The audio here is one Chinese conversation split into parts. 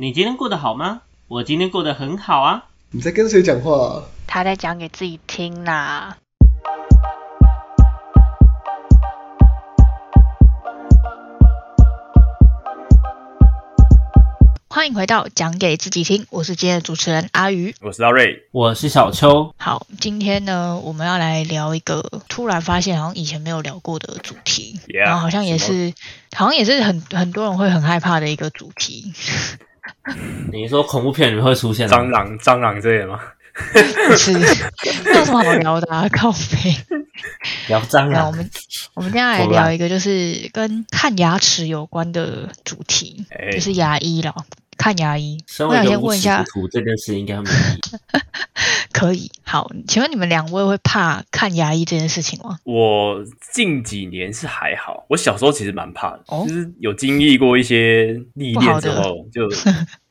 你今天过得好吗？我今天过得很好啊。你在跟谁讲话、啊？他在讲给自己听啦。欢迎回到讲给自己听，我是今天的主持人阿鱼。我是阿瑞，我是小秋。好，今天呢，我们要来聊一个突然发现好像以前没有聊过的主题 Yeah，然后好像也是，好像也是很很多人会很害怕的一个主题。你说恐怖片里面会出现蟑螂蟑螂之类的吗？不是，没有什么好聊的啊，靠背。聊蟑螂我？们我们今天来聊一个就是跟看牙齿有关的主题，哎就是牙医了。看牙医，我想先问一下，这件事应该没。可以好？请问你们两位会怕看牙医这件事情吗？我近几年是还好，我小时候其实蛮怕的，哦就是有经历过一些历练之后，就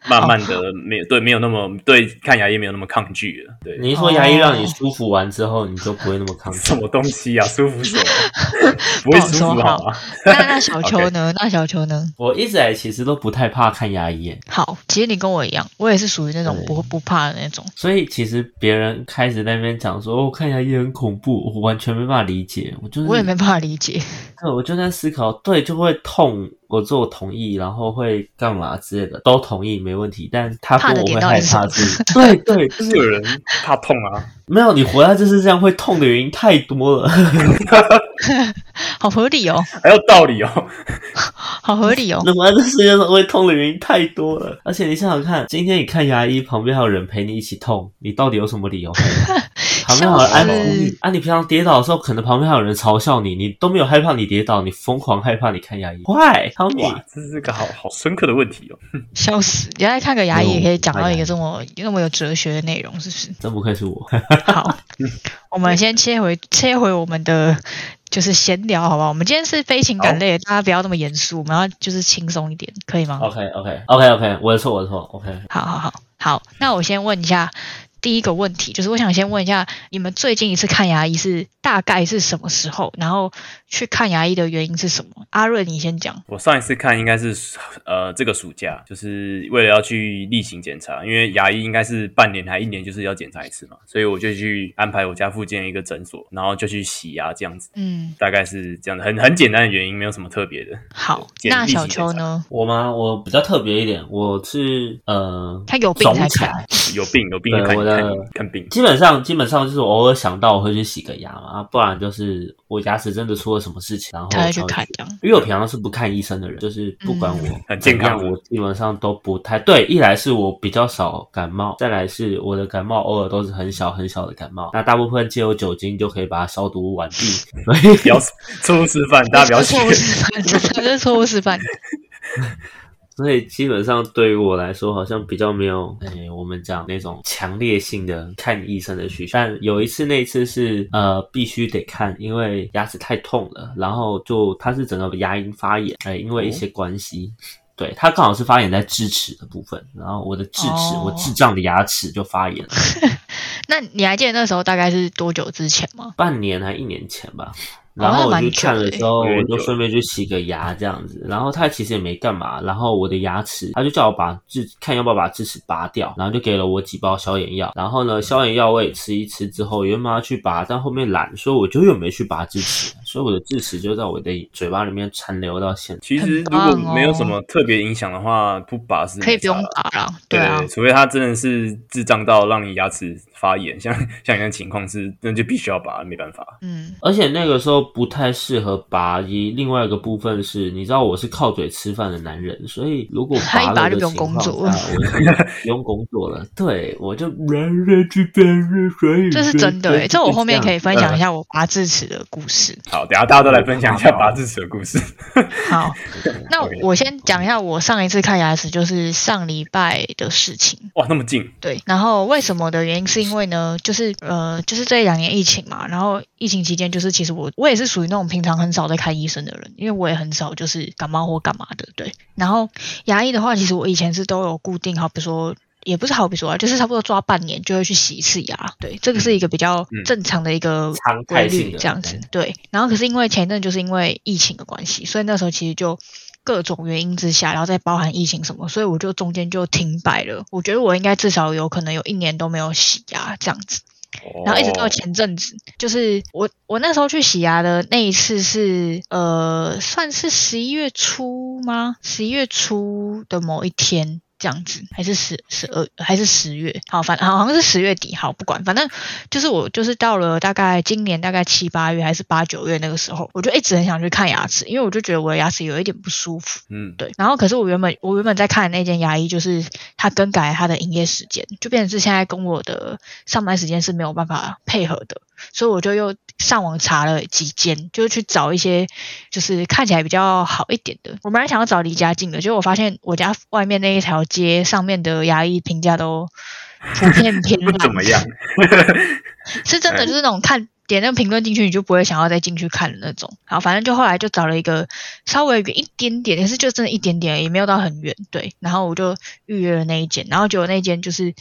慢慢的没有 对没有那么对看牙医没有那么抗拒了。对，你一说牙医让你舒服完之后，你就不会那么抗拒 什。么东西啊？舒服什么？不会舒服不好好吗？那那小球呢？那小球呢？我一直来其实都不太怕看牙医，好，其实你跟我一样，我也是属于那种对不不怕的那种。所以其实别人开始在那边讲说，哦，看牙医很恐怖，我完全没办法理解。我就是我也没办法理解。对，我就在思考，对，就会痛，我做同意，然后会干嘛之类的，都同意没问题。但他怕的说我会害怕是，对对，就是是有人怕痛啊？没有你活在这世上会痛的原因太多了。好合理哦，还有道理哦。好合理哦。你活在这世界上会痛的原因太多了，而且你想想看，今天你看牙医，旁边还有人陪你一起痛，你到底有什么理由？旁边还有人安抚你啊！你平常跌倒的时候，可能旁边还有人嘲笑你，你都没有害怕你跌倒，你疯狂害怕你看牙医。Why? Tell me. 哇，这是个好好深刻的问题哦。笑死！原来看个牙医也可以讲到一个哎这么那么有哲学的内容，是不是？真不愧是我。好，我们先切回切回我们的就是闲聊，好不好？我们今天是非情感类的，大家不要那么严肃，我们要就是轻松一点，可以吗？OK OK OK OK，我的错我的错。OK，好好好好，那我先问一下第一个问题，就是我想先问一下，你们最近一次看牙医是大概是什么时候？然后去看牙医的原因是什么？阿瑞，你先讲。我上一次看应该是呃这个暑假，就是为了要去例行检查，因为牙医应该是半年还一年就是要检查一次嘛，所以我就去安排我家附近的一个诊所，然后就去洗牙这样子，嗯，大概是这样的，很很简单的原因，没有什么特别的。好，那小秋呢？我吗？我比较特别一点，我是呃，他有病才看。有病有病就看的看看病，基本上基本上就是我偶尔想到我会去洗个牙嘛，不然就是我牙齿真的出了什么事情，然后才去看这样。因为我平常是不看医生的人，就是不管我嗯很健康我基本上都不太对。一来是我比较少感冒，再来是我的感冒偶尔都是很小很小的感冒，那大部分借由酒精就可以把它消毒完毕。所 以不要错误示范，大家不要学错。误示范，这是错误示范。所以基本上对于我来说，好像比较没有，哎，我们讲那种强烈性的看医生的需求。但有一次，那一次是呃必须得看，因为牙齿太痛了，然后就它是整个牙龈发炎，哎，因为一些关系。对，它刚好是发炎在智齿的部分，然后我的智齿，哦我智障的牙齿就发炎了，那你还记得那时候大概是多久之前吗？半年还一年前吧。哦然后我就看的时候，我就顺便去洗个牙这样子。然后他其实也没干嘛，然后我的牙齿，他就叫我把智看要不要把智齿拔掉，然后就给了我几包消炎药。然后呢，消炎药我也吃一吃之后，原本要去拔，但后面懒，所以我就又没去拔智齿，所以我的智齿就在我的嘴巴里面残留到现在。其实如果没有什么特别影响的话，不拔是可以不用没差啦打啦，对啊，除非他真的是智障到让你牙齿发炎，像像你的情况是，那就必须要拔，没办法。嗯，而且那个时候不太适合拔，一另外一个部分是，你知道我是靠嘴吃饭的男人，所以如果他一拔就不用工作了，我不用工作了。对，我就然然去辨认，所以这是真的、欸这我后面可以分享一下。下我拔智齿的故事。好，等下大家都来分享一下拔智齿的故事。好，那我先讲一下我上一次看牙齿，就是上礼拜的事情。哇，那么近，对，然后为什么的原因是因为呢，就是呃，就是这两年疫情嘛，然后疫情期间，就是其实我我也是属于那种平常很少在看医生的人，因为我也很少就是感冒或干嘛的，对。然后牙医的话，其实我以前是都有固定，好比说。也不是好比说啊，就是差不多抓半年就会去洗一次牙，对，这个是一个比较嗯正常的一个常规律这样子，对。然后可是因为前一阵就是因为疫情的关系，所以那时候其实就各种原因之下，然后再包含疫情什么，所以我就中间就停摆了。我觉得我应该至少有可能有一年都没有洗牙这样子。然后一直到前阵子，就是我我那时候去洗牙的那一次是呃，算是十一月初吗？十一月初的某一天。这样子还是十十二还是十月？好，反好像是十月底。好，不管，反正就是我就是到了大概今年大概七八月还是八九月那个时候，我就一直很想去看牙齿，因为我就觉得我的牙齿有一点不舒服。嗯，对。然后可是我原本我原本在看的那间牙医，就是他更改他的营业时间，就变成是现在跟我的上班时间是没有办法配合的。所以我就又上网查了几间，就是去找一些就是看起来比较好一点的。我本来想要找离家近的，结果我发现我家外面那一条街上面的牙医评价都普遍偏不。怎么样？是真的，就是那种看点那个评论进去，你就不会想要再进去看的那种。然后，反正就后来就找了一个稍微远一点点，也是就真的一点点，也没有到很远。对，然后我就预约了那一间，然后结果那间就是。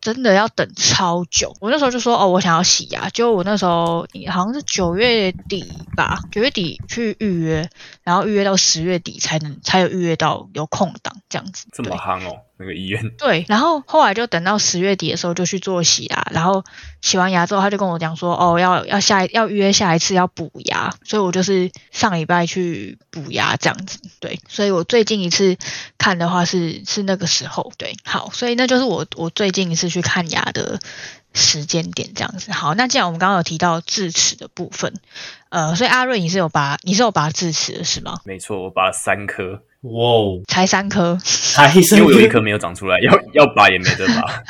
真的要等超久，我那时候就说哦，我想要洗牙，就我那时候好像是九月底吧，九月底去预约，然后预约到十月底才能才有预约到有空档这样子。这么夯哦，那个医院。对，然后后来就等到十月底的时候就去做洗牙，然后洗完牙之后他就跟我讲说哦，要要下要约下一次要补牙，所以我就是上礼拜去补牙这样子。对，所以我最近一次看的话是是那个时候。对，好，所以那就是我我最近一次。去看牙的时间点这样子，好，那既然我们刚刚有提到智齿的部分，呃，所以阿瑞你是有拔，你是有拔智齿的是吗？没错，我拔了三颗，哇哦，才三颗，才因为有一颗没有长出来，要 要拔也没得拔。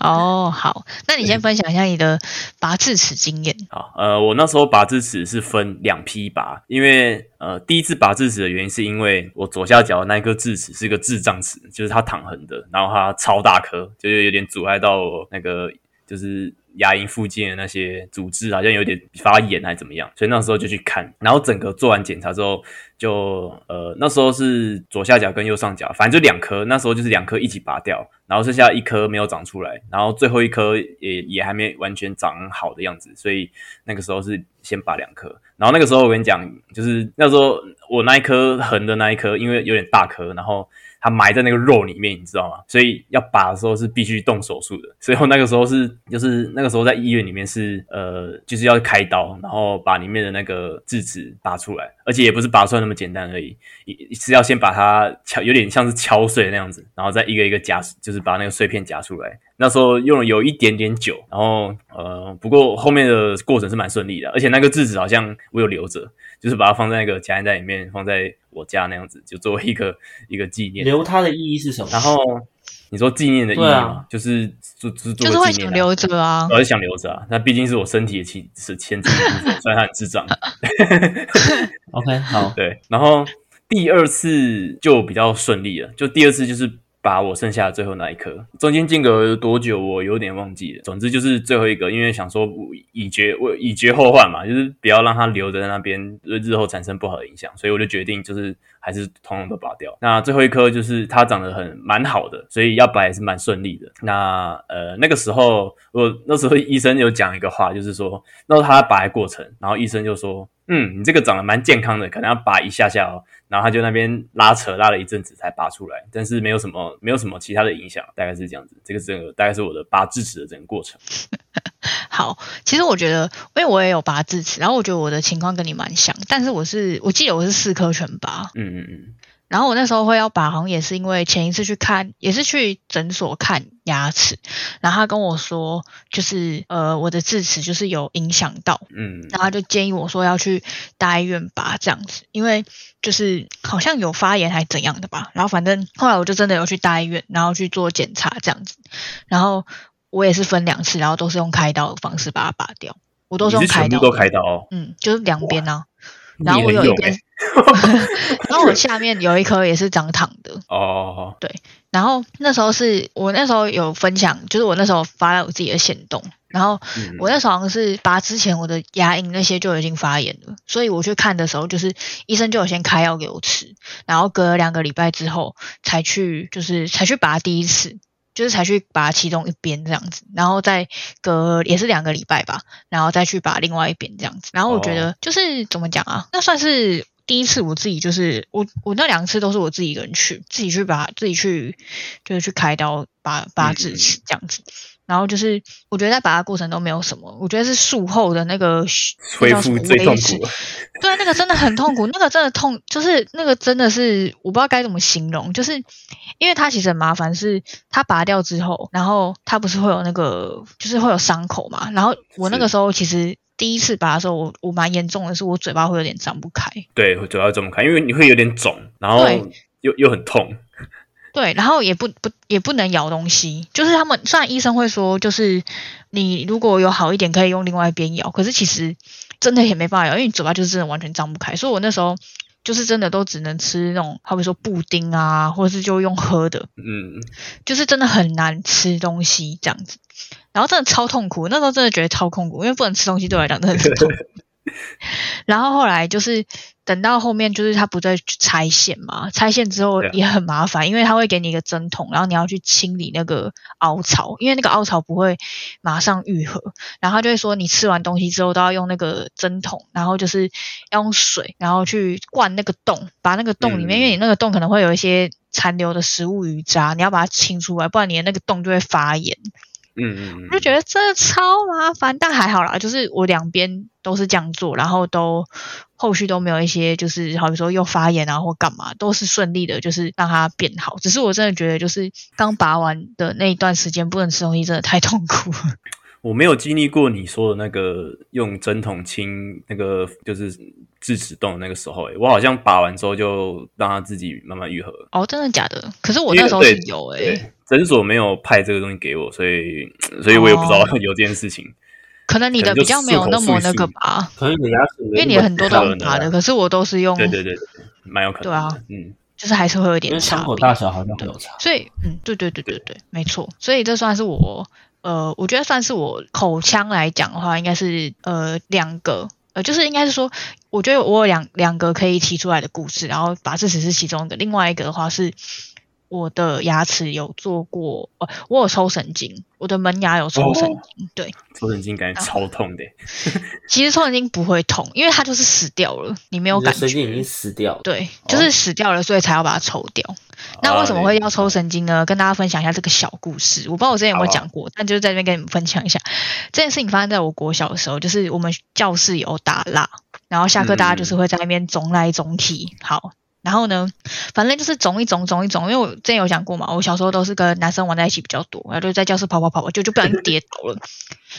哦，好，那你先分享一下你的拔智齿经验。好，呃，我那时候拔智齿是分两批拔，因为呃，第一次拔智齿的原因是因为我左下角那一颗智齿是一个智障齿，就是它躺横的，然后它超大颗，就是有点阻碍到那个就是。牙龈附近的那些组织好像有点发炎还是怎么样，所以那时候就去看，然后整个做完检查之后，就呃那时候是左下角跟右上角，反正就两颗，那时候就是两颗一起拔掉，然后剩下一颗没有长出来，然后最后一颗也也还没完全长好的样子，所以那个时候是先拔两颗，然后那个时候我跟你讲，就是那时候我那一颗横的那一颗，因为有点大颗，然后。它埋在那个肉里面，你知道吗？所以要拔的时候是必须动手术的。所以我那个时候是，就是那个时候在医院里面是，呃，就是要开刀，然后把里面的那个智齿拔出来，而且也不是拔出来那么简单而已，一是要先把它敲，有点像是敲碎那样子，然后再一个一个夹，就是把那个碎片夹出来。那时候用了有一点点久，然后呃，不过后面的过程是蛮顺利的，而且那个智齿好像我有留着，就是把它放在那个夹链袋里面，放在我家那样子，就作为一个一个纪念。留它的意义是什么？然后你说纪念的意义吗？就是就是就是会想留着啊，我是想留着啊。那毕竟是我身体的其是牵制一部分，虽然它很智障。OK，好，对。然后第二次就比较顺利了，就第二次就是。把我剩下的最后那一颗，中间间隔多久我有点忘记了。总之就是最后一个，因为想说以绝我以绝后患嘛，就是不要让它留在那边，日后产生不好的影响，所以我就决定就是还是通通都拔掉。那最后一颗就是它长得很蛮好的，所以要拔也是蛮顺利的。那呃那个时候我那时候医生有讲一个话，就是说那时候他拔的过程，然后医生就说。嗯，你这个长得蛮健康的，可能要拔一下下哦。然后他就那边拉扯拉了一阵子才拔出来，但是没有什么没有什么其他的影响，大概是这样子。这个整个大概是我的拔智齿的整个过程。好，其实我觉得，因为我也有拔智齿，然后我觉得我的情况跟你蛮像，但是我是我记得我是四颗全拔。嗯嗯嗯。然后我那时候会要拔，好像也是因为前一次去看，也是去诊所看牙齿，然后他跟我说，就是呃我的智齿就是有影响到，嗯，然后就建议我说要去大医院拔这样子，因为就是好像有发炎还怎样的吧，然后反正后来我就真的有去大医院，然后去做检查这样子，然后我也是分两次，然后都是用开刀的方式把它拔掉，我都是用开刀，都开刀，嗯，就是两边呢。然后我有一边，然后我下面有一颗也是长躺的哦。对，然后那时候是我那时候有分享，就是我那时候发了我自己的行动，然后我那时候好像是拔之前我的牙龈那些就已经发炎了，所以我去看的时候，就是医生就有先开药给我吃，然后隔了两个礼拜之后才去，就是才去拔第一次。就是才去拔其中一边这样子，然后再隔也是两个礼拜吧，然后再去拔另外一边这样子。然后我觉得就是怎么讲啊，那算是第一次我自己就是我我那两次都是我自己一个人去，自己去把自己去就是去开刀拔拔智齿这样子。然后就是我觉得在拔的过程都没有什么，我觉得是术后的那个恢复最痛苦。对，那个真的很痛苦，那个真的痛，就是那个真的是我不知道该怎么形容，就是因为它其实很麻烦，是它拔掉之后，然后它不是会有那个就是会有伤口嘛，然后我那个时候其实。第一次拔的时候，我我蛮严重的是，我嘴巴会有点张不开。对，嘴巴张不开，因为你会有点肿，然后又又很痛。对，然后也不不也不能咬东西，就是他们虽然医生会说，就是你如果有好一点，可以用另外一边咬，可是其实真的也没办法咬，因为你嘴巴就是真的完全张不开。所以我那时候就是真的都只能吃那种，好比说布丁啊，或者是就用喝的，嗯，就是真的很难吃东西这样子。然后真的超痛苦，那时候真的觉得超痛苦，因为不能吃东西对我来讲真的很痛苦。然后后来就是等到后面，就是他不再拆线嘛，拆线之后也很麻烦，因为他会给你一个针筒，然后你要去清理那个凹槽，因为那个凹槽不会马上愈合。然后他就会说，你吃完东西之后都要用那个针筒，然后就是要用水，然后去灌那个洞，把那个洞里面，因为你那个洞可能会有一些残留的食物余渣，你要把它清出来，不然你的那个洞就会发炎。嗯嗯，我就觉得这超麻烦，但还好啦，就是我两边都是这样做，然后都后续都没有一些就是好比说又发炎啊或干嘛，都是顺利的，就是让它变好。只是我真的觉得，就是刚拔完的那一段时间不能吃东西，真的太痛苦。我没有经历过你说的那个用针筒清那个就是智齿洞那个时候，哎，我好像拔完之后就让它自己慢慢愈合。哦，真的假的？可是我那时候是有哎，诊所没有派这个东西给我，所以所以我也不知道有这件事情。可能你的比较没有那么那个吧？可能你牙齿，因为你很多都用拔的，可是我都是用。对对对，蛮有可能。对啊，嗯，就是还是会有点伤口大小好像会有差。所以，嗯，对对对对对，没错。所以这算是我。呃，我觉得算是我口腔来讲的话，应该是呃两个，呃，就是应该是说，我觉得我有两两个可以提出来的故事，然后法治只是其中一个，另外一个的话是。我的牙齿有做过，呃，我有抽神经，我的门牙有抽神经，对，抽神经感觉超痛的。其实抽神经不会痛，因为它就是死掉了，你没有感觉。神经已经死掉了。对，就是死掉了，所以才要把它抽掉。那为什么会要抽神经呢？跟大家分享一下这个小故事。我不知道我之前有没有讲过，但就是在这边跟你们分享一下。这件事情发生在我国小的时候，就是我们教室有打蜡，然后下课大家就是会在那边总来总去。好。然后呢，反正就是肿一肿，肿一肿。因为我之前有讲过嘛，我小时候都是跟男生玩在一起比较多，然后就在教室跑跑跑跑，就就不小心跌倒了。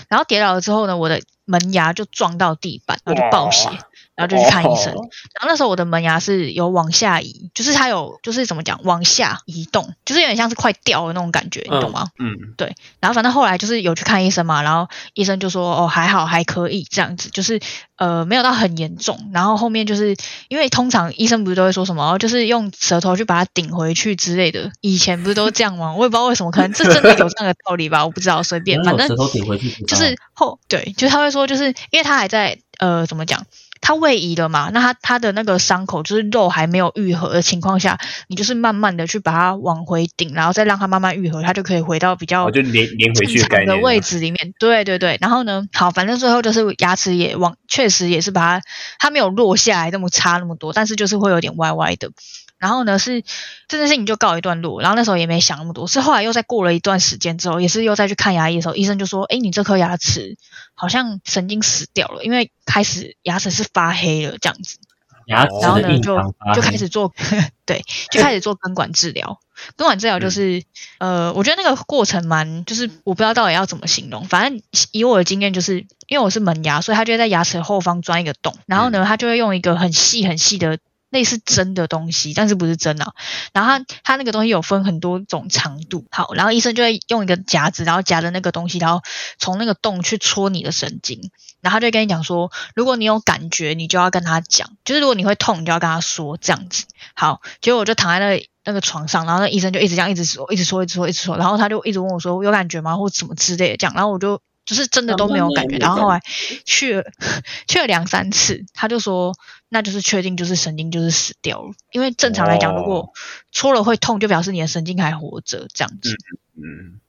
然后跌倒了之后呢，我的门牙就撞到地板，然后就爆血。然后就去看医生，然后那时候我的门牙是有往下移，就是它有就是怎么讲往下移动，就是有点像是快掉的那种感觉，你懂吗？嗯，对。然后反正后来就是有去看医生嘛，然后医生就说哦还好还可以这样子，就是呃没有到很严重。然后后面就是因为通常医生不是都会说什么，就是用舌头去把它顶回去之类的。以前不是都这样吗？我也不知道为什么，可能这真的有这样的道理吧，我不知道，随便，反正舌头顶回去就是后对，就是他会说就是因为他还在呃怎么讲。它位移了嘛？那它它的那个伤口就是肉还没有愈合的情况下，你就是慢慢的去把它往回顶，然后再让它慢慢愈合，它就可以回到比较就连连回去的位置里面。对对对，然后呢，好，反正最后就是牙齿也往，确实也是把它，它没有落下来那么差那么多，但是就是会有点歪歪的。然后呢，是这件事情就告一段落。然后那时候也没想那么多，是后来又再过了一段时间之后，也是又再去看牙医的时候，医生就说：“哎，你这颗牙齿好像神经死掉了，因为开始牙齿是发黑了这样子。”牙齿然后呢，就就开始做 对，就开始做根管治疗。根管治疗就是呃，我觉得那个过程蛮，就是我不知道到底要怎么形容。反正以我的经验，就是因为我是门牙，所以他就会在牙齿后方钻一个洞，然后呢，他就会用一个很细很细的。类似针的东西，但是不是针啊。然后它它那个东西有分很多种长度，好，然后医生就会用一个夹子，然后夹着那个东西，然后从那个洞去戳你的神经，然后他就跟你讲说，如果你有感觉，你就要跟他讲，就是如果你会痛，你就要跟他说这样子。好，结果我就躺在那那个床上，然后那医生就一直这样一直说，一直说，一直说，一直说，然后他就一直问我说有感觉吗，或什么之类的这样，然后我就。就是真的都没有感觉，然后后来去了去了两三次，他就说那就是确定就是神经就是死掉了，因为正常来讲，如果戳了会痛，就表示你的神经还活着这样子。嗯，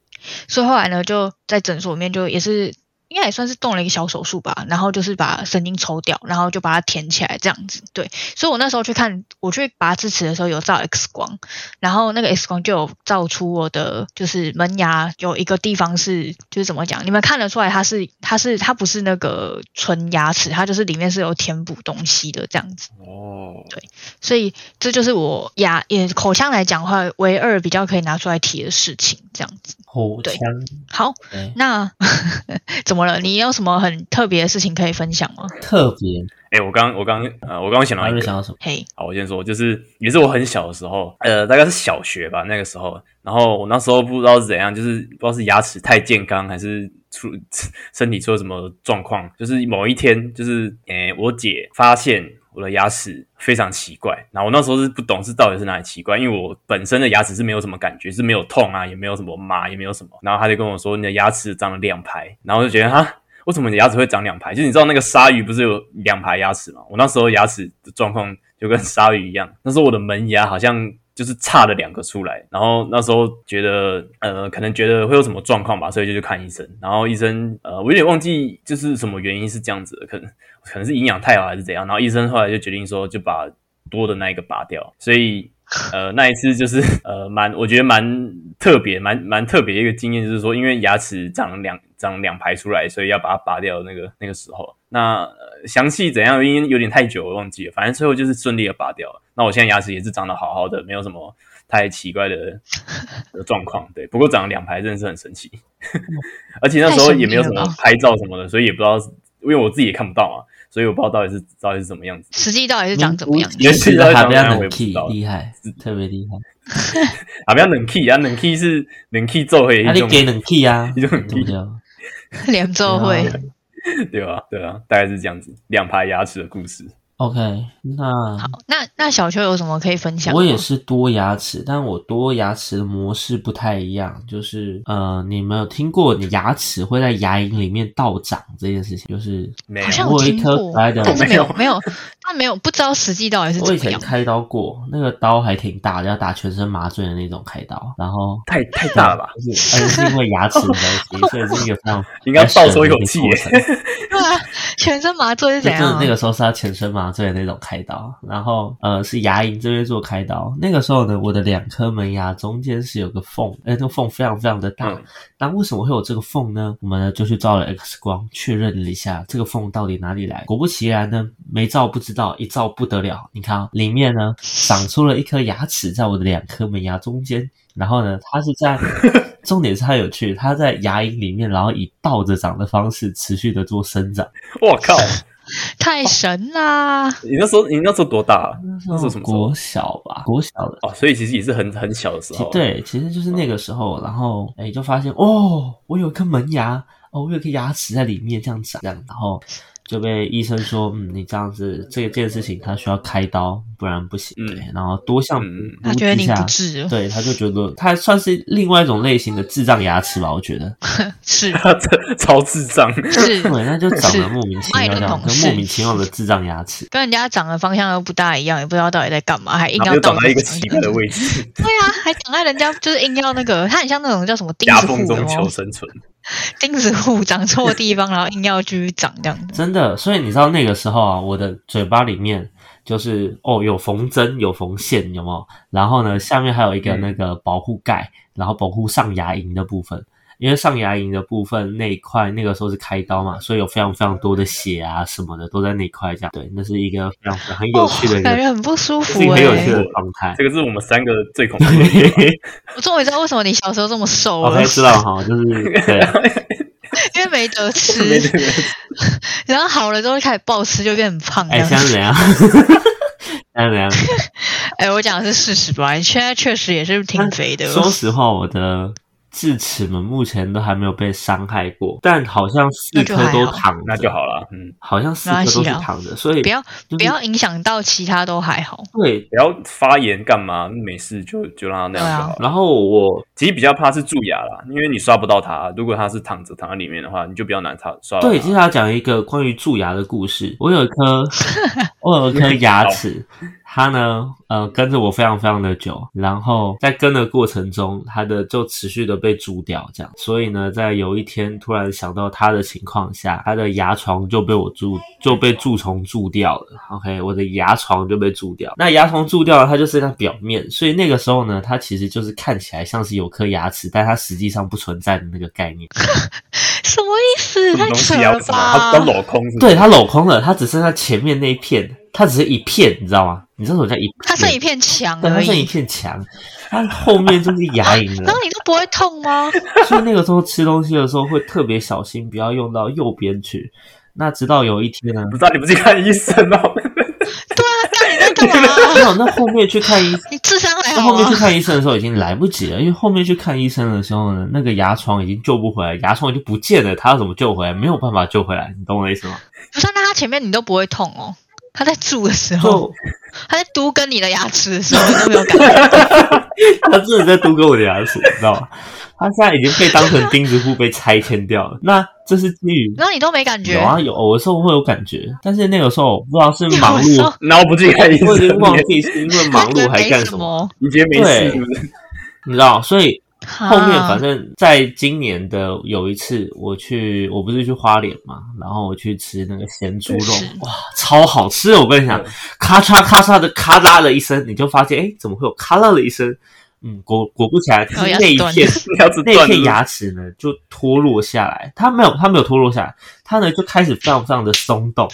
所以后来呢，就在诊所里面就也是应该也算是动了一个小手术吧，然后就是把神经抽掉，然后就把它填起来这样子。对，所以我那时候去看，我去拔智齿的时候有照 X 光，然后那个 X 光就有照出我的就是门牙有一个地方是就是怎么讲，你们看得出来它是它是它不是那个纯牙齿，它就是里面是有填补东西的这样子。哦，对所以这就是我牙也口腔来讲的话，唯二比较可以拿出来提的事情，这样子。对口腔，好，对那怎 么了？你有什么很特别的事情可以分享吗？特别，哎，我刚我刚呃，我刚刚想到一个，想到什么？嘿，好，我先说，就是也是我很小的时候，呃，大概是小学吧，那个时候，然后我那时候不知道是怎样，就是不知道是牙齿太健康还是出 身体出了什么状况，就是某一天，就是诶、我姐发现我的牙齿非常奇怪，然后我那时候是不懂是到底是哪里奇怪，因为我本身的牙齿是没有什么感觉，是没有痛啊，也没有什么麻，也没有什么，然后他就跟我说你的牙齿长了两排，然后我就觉得哈。为什么你牙齿会长两排？就是你知道那个鲨鱼不是有两排牙齿吗？我那时候牙齿的状况就跟鲨鱼一样，那时候我的门牙好像就是差了两个出来，然后那时候觉得呃可能觉得会有什么状况吧，所以就去看医生，然后医生呃我有点忘记就是什么原因是这样子的，可能可能是营养太好还是怎样，然后医生后来就决定说就把多的那一个拔掉，所以呃，那一次就是呃，蛮我觉得蛮特别，蛮蛮特别的一个经验，就是说，因为牙齿长两长两排出来，所以要把它拔掉。那个那个时候，那、呃、详细怎样，因为有点太久，我忘记了。反正最后就是顺利的拔掉了。那我现在牙齿也是长得好好的，没有什么太奇怪的的 状况。对，不过长了两排真的是很神奇，而且那时候也没有什么拍照什么的，所以也不知道，因为我自己也看不到嘛。所以我不知道到底是到底是怎么样子，实际到底是长怎么样子？也是还比较冷我也不知 key 道厉害，特别厉害。啊，不要冷 key 啊，冷 key 是冷 key 奏会 啊，一种，你给冷 key 啊，一种冷对 key 不对？联奏会对吧？对啊，大概是这样子，两排牙齿的故事。OK，那好，那那小秋有什么可以分享？我也是多牙齿，但我多牙齿的模式不太一样，就是呃，你没有听过你牙齿会在牙龈里面倒长这件事情？就是没有好像我有一听过但是没有没有没有，但没有不知道实际到底是我以怎么样。前开刀过，那个刀还挺大的，要打全身麻醉的那种开刀，然后太太大了吧？就是而且是因为牙齿的关系，所以是一个非常 应该倒抽一口气 对啊，全身麻醉是怎样啊？那个时候是要全身麻醉的那种开刀，然后呃是牙龈这边做开刀。那个时候呢，我的两颗门牙中间是有个缝，哎，那个缝非常非常的大。嗯那为什么会有这个缝呢？我们呢就去照了 X 光，确认了一下这个缝到底哪里来。果不其然呢，没照不知道，一照不得了。你看啊，里面呢长出了一颗牙齿在我的两颗门牙中间，然后呢，它是在重点是它有趣，它在牙龈里面，然后以倒着长的方式持续的做生长。我靠！太神啦！你那时候你那时候多大啊？那时候什么国？小吧，国小的。哦，所以其实也是很很小的时候。，其对，其实就是那个时候，然后哎，就发现哦，我有一颗门牙，哦，我有一颗牙齿在里面这样长，这样，然后就被医生说，嗯，你这样子这件事情他需要开刀，不然不行。嗯对，然后多项嗯他觉得你不治，对，他就觉得他算是另外一种类型的智障牙齿吧，我觉得。是这 超智障。是，对，那就长得莫名其妙跟莫名其妙的智障牙齿。跟人家长的方向又不大一样，也不知道到底在干嘛，还硬要长在一个奇怪的位置，对啊，还长在人家就是硬要那个，他很像那种叫什么钉夹子户缝中求哦，生存。钉子户长错地方，然后硬要继续长这样子。真的，所以你知道那个时候啊，我的嘴巴里面就是哦有缝针有缝线，有没有？然后呢，下面还有一个嗯那个保护盖，然后保护上牙龈的部分。因为上牙龈的部分那一块，那个时候是开刀嘛，所以有非常非常多的血啊什么的都在那一块，这样对，那是一个非常很有趣的，哦感觉很不舒服很有哎、趣的状态这。个是我们三个最恐怖。我终于知道为什么你小时候这么瘦了 OK，知道哈，就是 对，因为没得吃，然后好了之后就开始暴吃，就变很胖这哎，样。现在怎样？现在怎样？哎、我讲的是事实吧？你现在确实也是挺肥的。说实话，我的智齿们目前都还没有被伤害过，但好像四颗都躺着，那就好了。嗯，好像四颗都是躺着，所以不要就是不要影响到其他都还好。对。不要发炎干嘛？没事就就让它那样就好了。然后我其实比较怕是蛀牙啦，因为你刷不到它。如果它是躺着躺在里面的话，你就比较难擦刷。对接下来讲一个关于蛀牙的故事。我有一颗，我有一颗牙齿，他呢，呃，跟着我非常非常的久，然后在跟的过程中，他的就持续的被蛀掉，这样。所以呢，在有一天突然想到他的情况下，他的牙床就被我蛀，就被蛀虫蛀掉了。OK，我的牙床就被蛀掉。那牙床蛀掉了，它就是它表面，所以那个时候呢，它其实就是看起来像是有颗牙齿，但它实际上不存在的那个概念。什么意思？太扯了吧！它镂空，对，它镂空了，它只剩下前面那一片，它只是一片，你知道吗？你知道什么叫一？它剩一片墙对，它剩一片墙，它后面就是牙龈了。然后你都不会痛吗？所以那个时候吃东西的时候会特别小心，不要用到右边去。那直到有一天呢？不知道你不去看医生哦？对啊，那你在干嘛？没有，那后面去看医，你智商还好。那后面去看医生的时候已经来不及了，因为后面去看医生的时候呢，那个牙床已经救不回来，牙床已经不见了，他要怎么救回来？没有办法救回来，你懂我的意思吗？不是，那他前面你都不会痛哦？他在住的时候，他在嘟跟你的牙齿的时候，你都没有感觉。他真的在嘟跟我的牙齿，你知道吗？他现在已经被当成钉子户被拆迁掉了。那这是基于，然后你都没感觉？有啊，有有的时候会有感觉，但是那个时候不知道是忙碌，然后不去看医生，我已经忘记是因为忙碌还干什么？你觉得没事？你知道，所以后面反正在今年的有一次，我去，我不是去花莲嘛，然后我去吃那个咸猪肉，哇，超好吃！我跟你讲，咔嚓咔嚓的咔啦的一声，你就发现，哎，怎么会有咔啦的一声？嗯，果果不其然，是那一片 那一片牙齿呢就脱落下来。它没有，它没有脱落下来，它呢就开始非常非常的松动。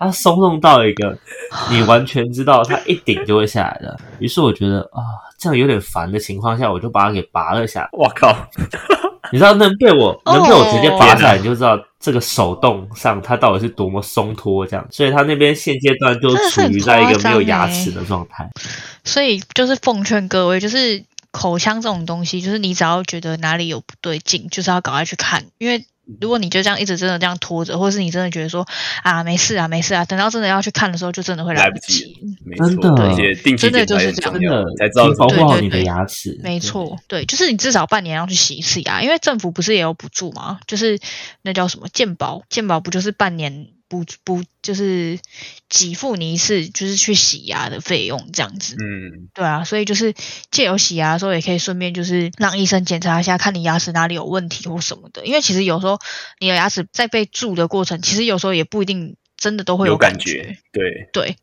它松动到一个你完全知道它一顶就会下来的。于是我觉得啊，这样有点烦的情况下，我就把它给拔了下来。我靠！你知道能被我能被我直接拔下来，你就知道这个手动上它到底是多么松脱这样。所以它那边现阶段就处于在一个没有牙齿的状态。所以就是奉劝各位，就是口腔这种东西，就是你只要觉得哪里有不对劲，就是要赶快去看，因为。如果你就这样一直真的这样拖着，或者是你真的觉得说啊没事啊没事啊，等到真的要去看的时候，就真的会来不及。真的，真的就是这样，真的才知道保护好你的牙齿。没错，对，就是你至少半年要去洗一次牙，因为政府不是也有补助吗？就是那叫什么健保，健保不就是半年？不不，就是给付你一次，就是去洗牙的费用这样子。嗯，对啊，所以就是借由洗牙的时候，也可以顺便就是让医生检查一下，看你牙齿哪里有问题或什么的。因为其实有时候你的牙齿在被蛀的过程，其实有时候也不一定真的都会有感觉。对对，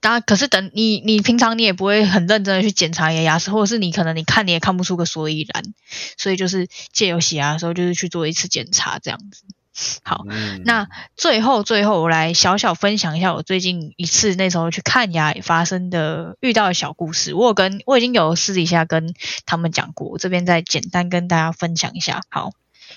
当然，可是等你你平常你也不会很认真的去检查你的牙齿，或者是你可能你看你也看不出个所以然，所以就是借由洗牙的时候，就是去做一次检查这样子。好，那最后最后我来小小分享一下我最近一次那时候去看牙发生的遇到的小故事。我有跟我已经有私底下跟他们讲过，我这边再简单跟大家分享一下。好，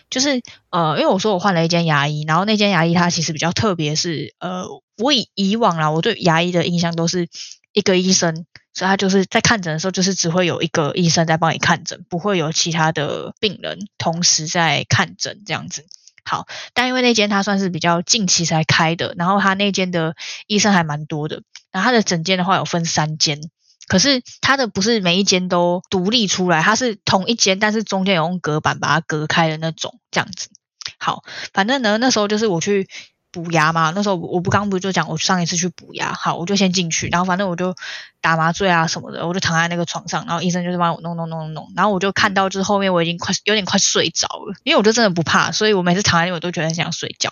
就是呃，因为我说我换了一间牙医，然后那间牙医它其实比较特别，是呃，我以以往啦，我对牙医的印象都是一个医生，所以他就是在看诊的时候，就是只会有一个医生在帮你看诊，不会有其他的病人同时在看诊这样子。好，但因为那间它算是比较近期才开的，然后它那间的医生还蛮多的，然后他的整间的话有分三间，可是它的不是每一间都独立出来，它是同一间，但是中间有用隔板把它隔开的那种，这样子。好，反正呢那时候就是我去。补牙嘛，那时候我不刚不就讲我上一次去补牙，好，我就先进去，然后反正我就打麻醉啊什么的，我就躺在那个床上，然后医生就是帮我弄弄弄弄，然后我就看到就是后面我已经快有点快睡着了，因为我就真的不怕，所以我每次躺在那我都觉得很想睡觉，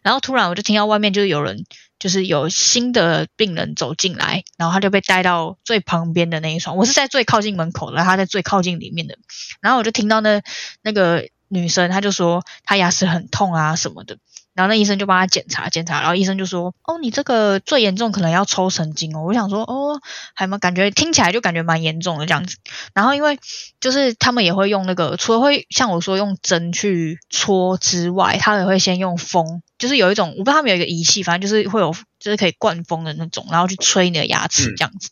然后突然我就听到外面就是有人就是有新的病人走进来，然后他就被带到最旁边的那一床，我是在最靠近门口的，他在最靠近里面的，然后我就听到那那个女生她就说她牙齿很痛啊什么的。然后那医生就帮他检查检查，然后医生就说：“哦，你这个最严重可能要抽神经哦。”我想说：“哦，还蛮感觉听起来就感觉蛮严重的这样子。”然后因为就是他们也会用那个，除了会像我说用针去戳之外，他也会先用风，就是有一种我不知道他们有一个仪器，反正就是会有就是可以灌风的那种，然后去吹你的牙齿这样子。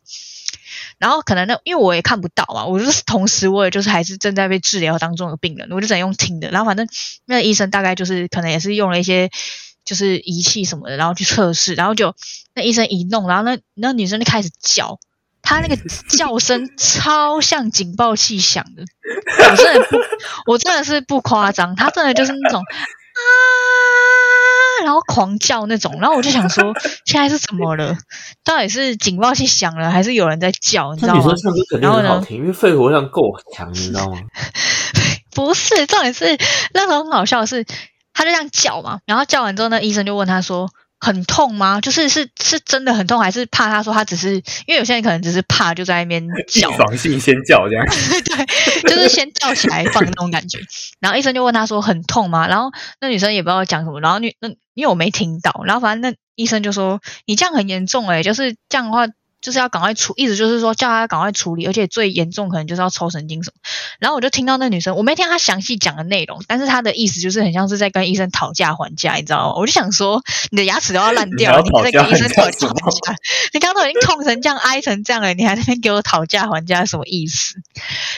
然后可能那因为我也看不到嘛，我就是同时我也就是还是正在被治疗当中的病人，我就只能用听的。然后反正那医生大概就是可能也是用了一些就是仪器什么的，然后去测试。然后就那医生一弄，然后那那女生就开始叫，她那个叫声 超像警报器响的，我真的不，我真的是不夸张，她真的就是那种啊。然后狂叫那种，然后我就想说，现在是怎么了？到底是警报器响了，还是有人在叫？你知道吗那女生？唱歌肯定然后呢很好听，因为肺活量够强，你知道吗？不是，重点是那时候很好笑的是，他就这样叫嘛，然后叫完之后那，医生就问他说。很痛吗？就是是是真的很痛，还是怕？他说他只是因为有些人可能只是怕，就在那边预叫，防性先叫这样。对，就是先叫起来放那种感觉。然后医生就问他说很痛吗？然后那女生也不知道讲什么，然后女那因为我没听到，然后反正那医生就说你这样很严重诶、就是这样的话就是要赶快处，意思就是说叫他赶快处理，而且最严重可能就是要抽神经什么。然后我就听到那女生，我没听到她详细讲的内容，但是她的意思就是很像是在跟医生讨价还价，你知道吗？我就想说你的牙齿都要烂掉了，你还在跟医生讨价还价还价，你刚刚都已经痛成这样、哀成这样了，你还在那边给我讨价还价，什么意思？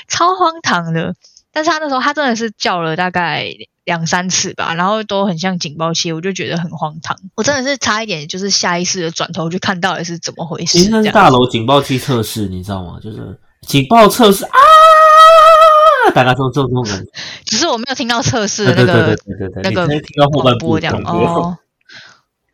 超荒唐的。但是他那时候他真的是叫了大概两三次吧，然后都很像警报器，我就觉得很荒唐。我真的是差一点就是下意识的转头去看到底是怎么回事。其实那是大楼警报器测试，你知道吗？就是警报测试啊，大概这种这种感觉。只是我没有听到测试的那个那个听到后半部广播这样。哦。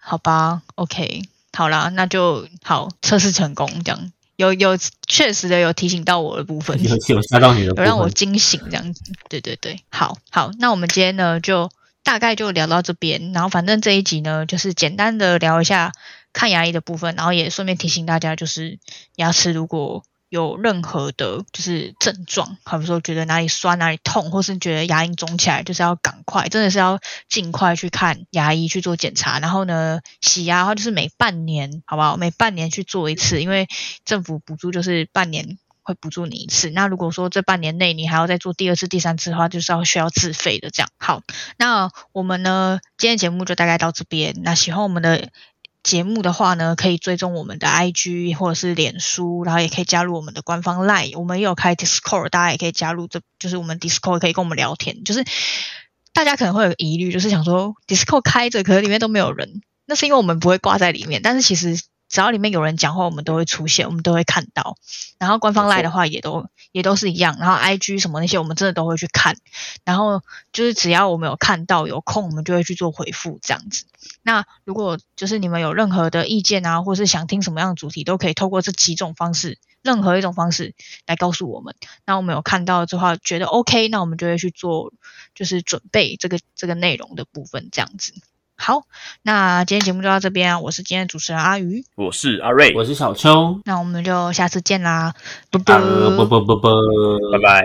好吧，OK，好啦，那就好，测试成功这样。有有确实的有提醒到我的部分，有有吓到你的，有让我惊醒这样子。对对对，好好，那我们今天呢就大概就聊到这边，然后反正这一集呢就是简单的聊一下看牙医的部分，然后也顺便提醒大家，就是牙齿如果有任何的就是症状，好比说觉得哪里酸哪里痛，或是觉得牙龈肿起来，就是要赶快，真的是要尽快去看牙医去做检查。然后呢，洗牙的话就是每半年，好不好？每半年去做一次，因为政府补助就是半年会补助你一次。那如果说这半年内你还要再做第二次、第三次的话，就是要需要自费的。这样好，那我们呢今天节目就大概到这边。那喜欢我们的节目的话呢，可以追踪我们的 IG 或者是脸书，然后也可以加入我们的官方 LINE，我们也有开 Discord，大家也可以加入这，就是我们 Discord 可以跟我们聊天。就是大家可能会有疑虑，就是想说 Discord 开着，可是里面都没有人，那是因为我们不会挂在里面，但是其实只要里面有人讲话，我们都会出现，我们都会看到。然后官方没错 LINE 的话也都也都是一样，然后 IG 什么那些我们真的都会去看，然后就是只要我们有看到有空，我们就会去做回复这样子。那如果就是你们有任何的意见啊，或是想听什么样的主题，都可以透过这几种方式，任何一种方式来告诉我们。那我们有看到之后觉得 OK，那我们就会去做，就是准备这个这个内容的部分这样子。好，那今天节目就到这边啊，我是今天的主持人阿鱼，我是阿瑞，我是小秋，那我们就下次见啦，啵啵。呃，不不不不，拜拜。